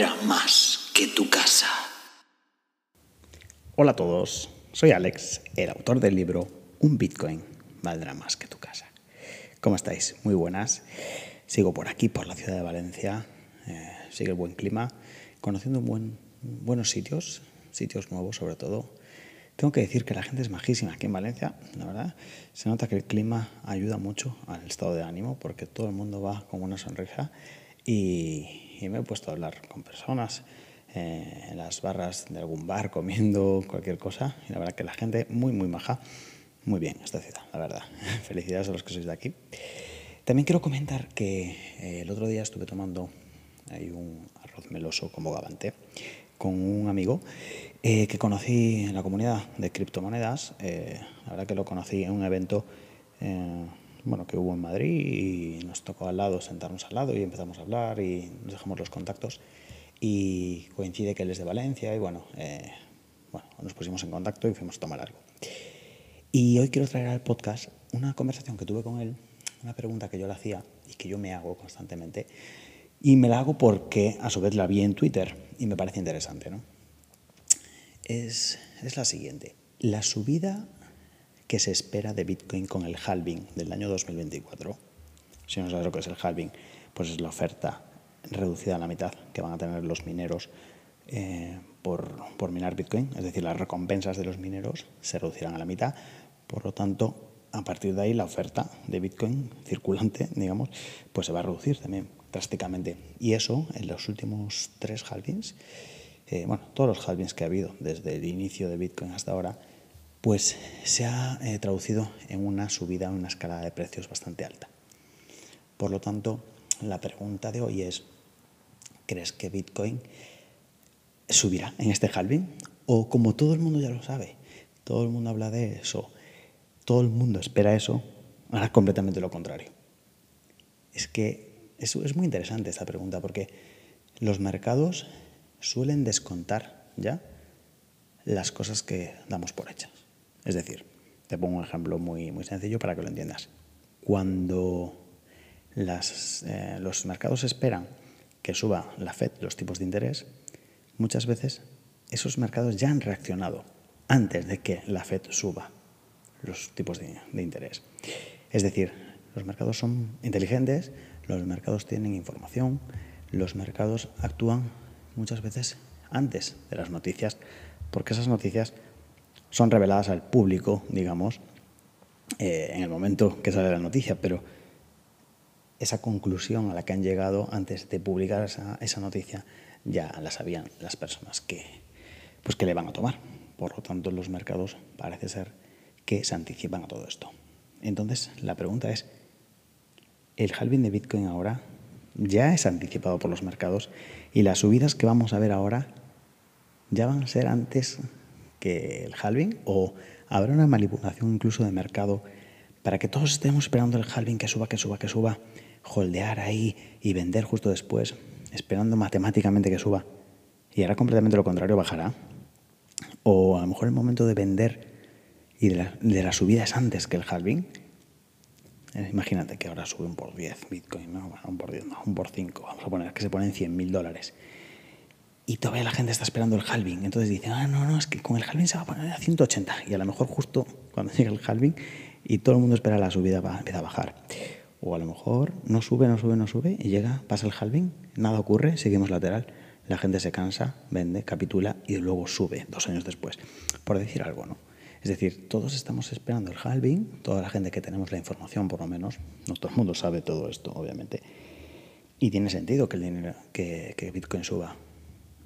valdrá más que tu casa. Hola a todos, soy Alex, el autor del libro Un Bitcoin valdrá más que tu casa. ¿Cómo estáis? Muy buenas. Sigo por aquí, por la ciudad de Valencia. Eh, sigue el buen clima, conociendo buen, buenos sitios, sitios nuevos sobre todo. Tengo que decir que la gente es majísima aquí en Valencia, la verdad. Se nota que el clima ayuda mucho al estado de ánimo porque todo el mundo va con una sonrisa y, me he puesto a hablar con personas eh, en las barras de algún bar comiendo cualquier cosa y la verdad que la gente muy muy maja. Muy bien esta ciudad, la verdad. Felicidades a los que sois de aquí. También quiero comentar que eh, el otro día estuve tomando ahí un arroz meloso con bogavante con un amigo eh, que conocí en la comunidad de criptomonedas. Eh, la verdad que lo conocí en un evento bueno, que hubo en Madrid y nos tocó al lado, sentarnos al lado y empezamos a hablar y nos dejamos los contactos. Y coincide que él es de Valencia y bueno, bueno, nos pusimos en contacto y fuimos a tomar algo. Y hoy quiero traer al podcast una conversación que tuve con él, una pregunta que yo le hacía y que yo me hago constantemente. Y me la hago porque a su vez la vi en Twitter y me parece interesante. ¿no? Es, es la siguiente. La subida que se espera de Bitcoin con el halving del año 2024, si no sabes lo que es el halving, pues es la oferta reducida a la mitad que van a tener los mineros eh, por, por, minar Bitcoin, es decir, las recompensas de los mineros se reducirán a la mitad, por lo tanto, a partir de ahí la oferta de Bitcoin circulante, digamos, pues se va a reducir también drásticamente. Y eso, en los últimos tres halvings, eh, bueno, todos los halvings que ha habido desde el inicio de Bitcoin hasta ahora, pues se ha eh, traducido en una subida, en una escalada de precios bastante alta. Por lo tanto, la pregunta de hoy es, ¿crees que Bitcoin subirá en este halving? O como todo el mundo ya lo sabe, todo el mundo habla de eso, todo el mundo espera eso, hará completamente lo contrario. Es que es, es muy interesante esta pregunta porque los mercados suelen descontar ya las cosas que damos por hechas. Es decir, te pongo un ejemplo muy, muy sencillo para que lo entiendas. Cuando eh, los mercados esperan que suba la Fed los tipos de interés, muchas veces esos mercados ya han reaccionado antes de que la Fed suba los tipos de interés. Es decir, los mercados son inteligentes, los mercados tienen información, los mercados actúan muchas veces antes de las noticias, porque esas noticias son reveladas al público, digamos, eh, en el momento que sale la noticia, pero esa conclusión a la que han llegado antes de publicar esa, noticia ya la sabían las personas que, pues que le van a tomar. Por lo tanto, los mercados parece ser que se anticipan a todo esto. Entonces, la pregunta es, el halving de Bitcoin ahora ya es anticipado por los mercados y las subidas que vamos a ver ahora ya van a ser antes que el halving o habrá una manipulación incluso de mercado para que todos estemos esperando el halving que suba, que suba, que suba, holdear ahí y vender justo después, esperando matemáticamente que suba. Y hará completamente lo contrario, bajará. O a lo mejor el momento de vender y de la, de la subida es antes que el halving eh, imagínate que ahora sube un por 10 Bitcoin, ¿no? un por 10, no, un por 5, vamos a poner que se ponen 100 mil dólares. Y todavía la gente está esperando el halving. Entonces dicen, ah, no, no, es que con el halving se va a poner a 180. Y a lo mejor justo cuando llega el halving y todo el mundo espera la subida, va, empieza a bajar. O a lo mejor no sube, no sube, no sube y llega, pasa el halving, nada ocurre, seguimos lateral. La gente se cansa, vende, capitula y luego sube dos años después. Por decir algo, ¿no? Es decir, todos estamos esperando el halving, toda la gente que tenemos la información por lo menos, no todo el mundo sabe todo esto, obviamente, y tiene sentido que, el dinero, que, Bitcoin suba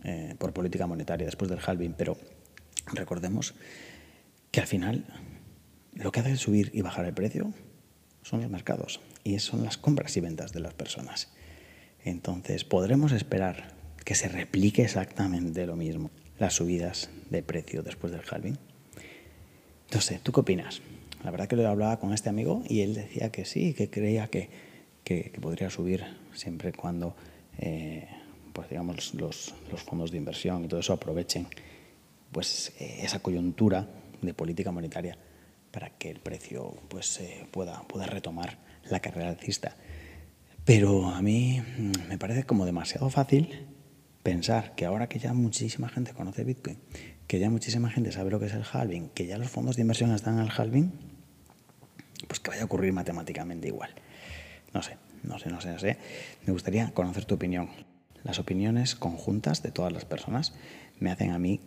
eh, por política monetaria después del halving, pero recordemos que al final lo que hace subir y bajar el precio son los mercados y son las compras y ventas de las personas. Entonces, podremos esperar que se replique exactamente lo mismo, las subidas de precio después del halving. Sé, ¿tú qué opinas? La verdad que lo hablaba con este amigo y él decía que sí, que creía que, podría subir siempre cuando eh, pues digamos, los, fondos de inversión y todo eso aprovechen pues, eh, esa coyuntura de política monetaria para que el precio pues, eh, pueda, pueda retomar la carrera alcista. Pero a mí mm, me parece como demasiado fácil pensar que ahora que ya muchísima gente conoce Bitcoin, que ya muchísima gente sabe lo que es el halving, que ya los fondos de inversión están el halving, pues que vaya a ocurrir matemáticamente igual. No sé, no sé, no sé, no sé. Me gustaría conocer tu opinión. Las opiniones conjuntas de todas las personas me hacen a mí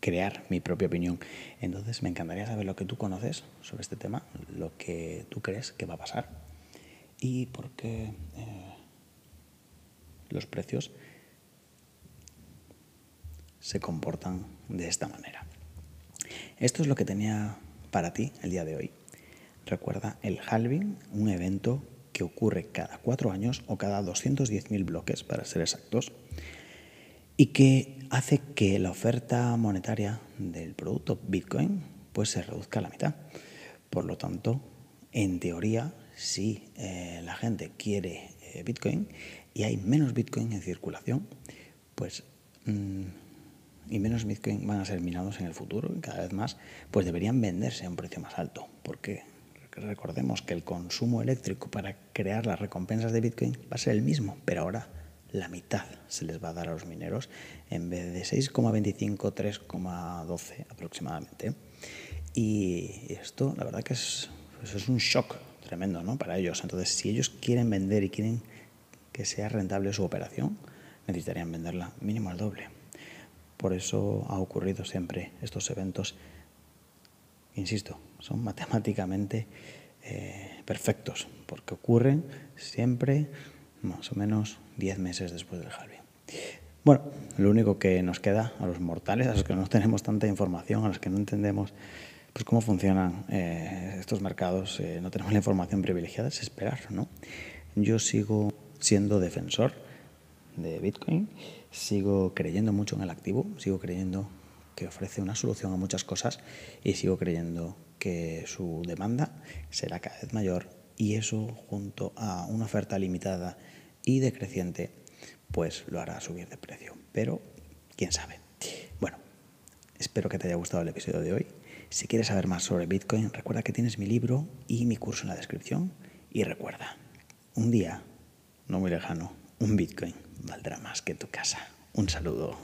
crear mi propia opinión. Entonces me encantaría saber lo que tú conoces sobre este tema, lo que tú crees que va a pasar y por qué eh, los precios se comportan de esta manera. Esto es lo que tenía para ti el día de hoy. Recuerda el halving, un evento que ocurre cada cuatro años o cada 210.000 bloques, para ser exactos, y que hace que la oferta monetaria del producto Bitcoin pues se reduzca a la mitad. Por lo tanto, en teoría, si eh, la gente quiere eh, Bitcoin y hay menos Bitcoin en circulación, pues mm, y menos Bitcoin van a ser minados en el futuro y cada vez más, pues deberían venderse a un precio más alto, recordemos que el consumo eléctrico para crear las recompensas de Bitcoin va a ser el mismo, pero ahora la mitad se les va a dar a los mineros en vez de 6,25, 3,12 aproximadamente. Y esto, la verdad que es, pues es un shock tremendo ¿no? para ellos. Entonces, si ellos quieren vender y quieren que sea rentable su operación, necesitarían venderla mínimo al doble. Por eso ha ocurrido siempre estos eventos, insisto, son matemáticamente eh, perfectos, porque ocurren siempre más o menos 10 meses después del halving. Bueno, lo único que nos queda a los mortales, a los que no tenemos tanta información, a los que no entendemos pues cómo funcionan eh, estos mercados, eh, no tenemos la información privilegiada, es esperar, ¿no? Yo sigo siendo defensor de Bitcoin, sigo creyendo mucho en el activo, sigo creyendo que ofrece una solución a muchas cosas y sigo creyendo que su demanda será cada vez mayor y eso junto a una oferta limitada y decreciente pues lo hará subir de precio. Pero quién sabe. Bueno, espero que te haya gustado el episodio de hoy. Si quieres saber más sobre Bitcoin, recuerda que tienes mi libro y mi curso en la descripción. Y recuerda, un día, no muy lejano, un Bitcoin valdrá más que tu casa. Un saludo.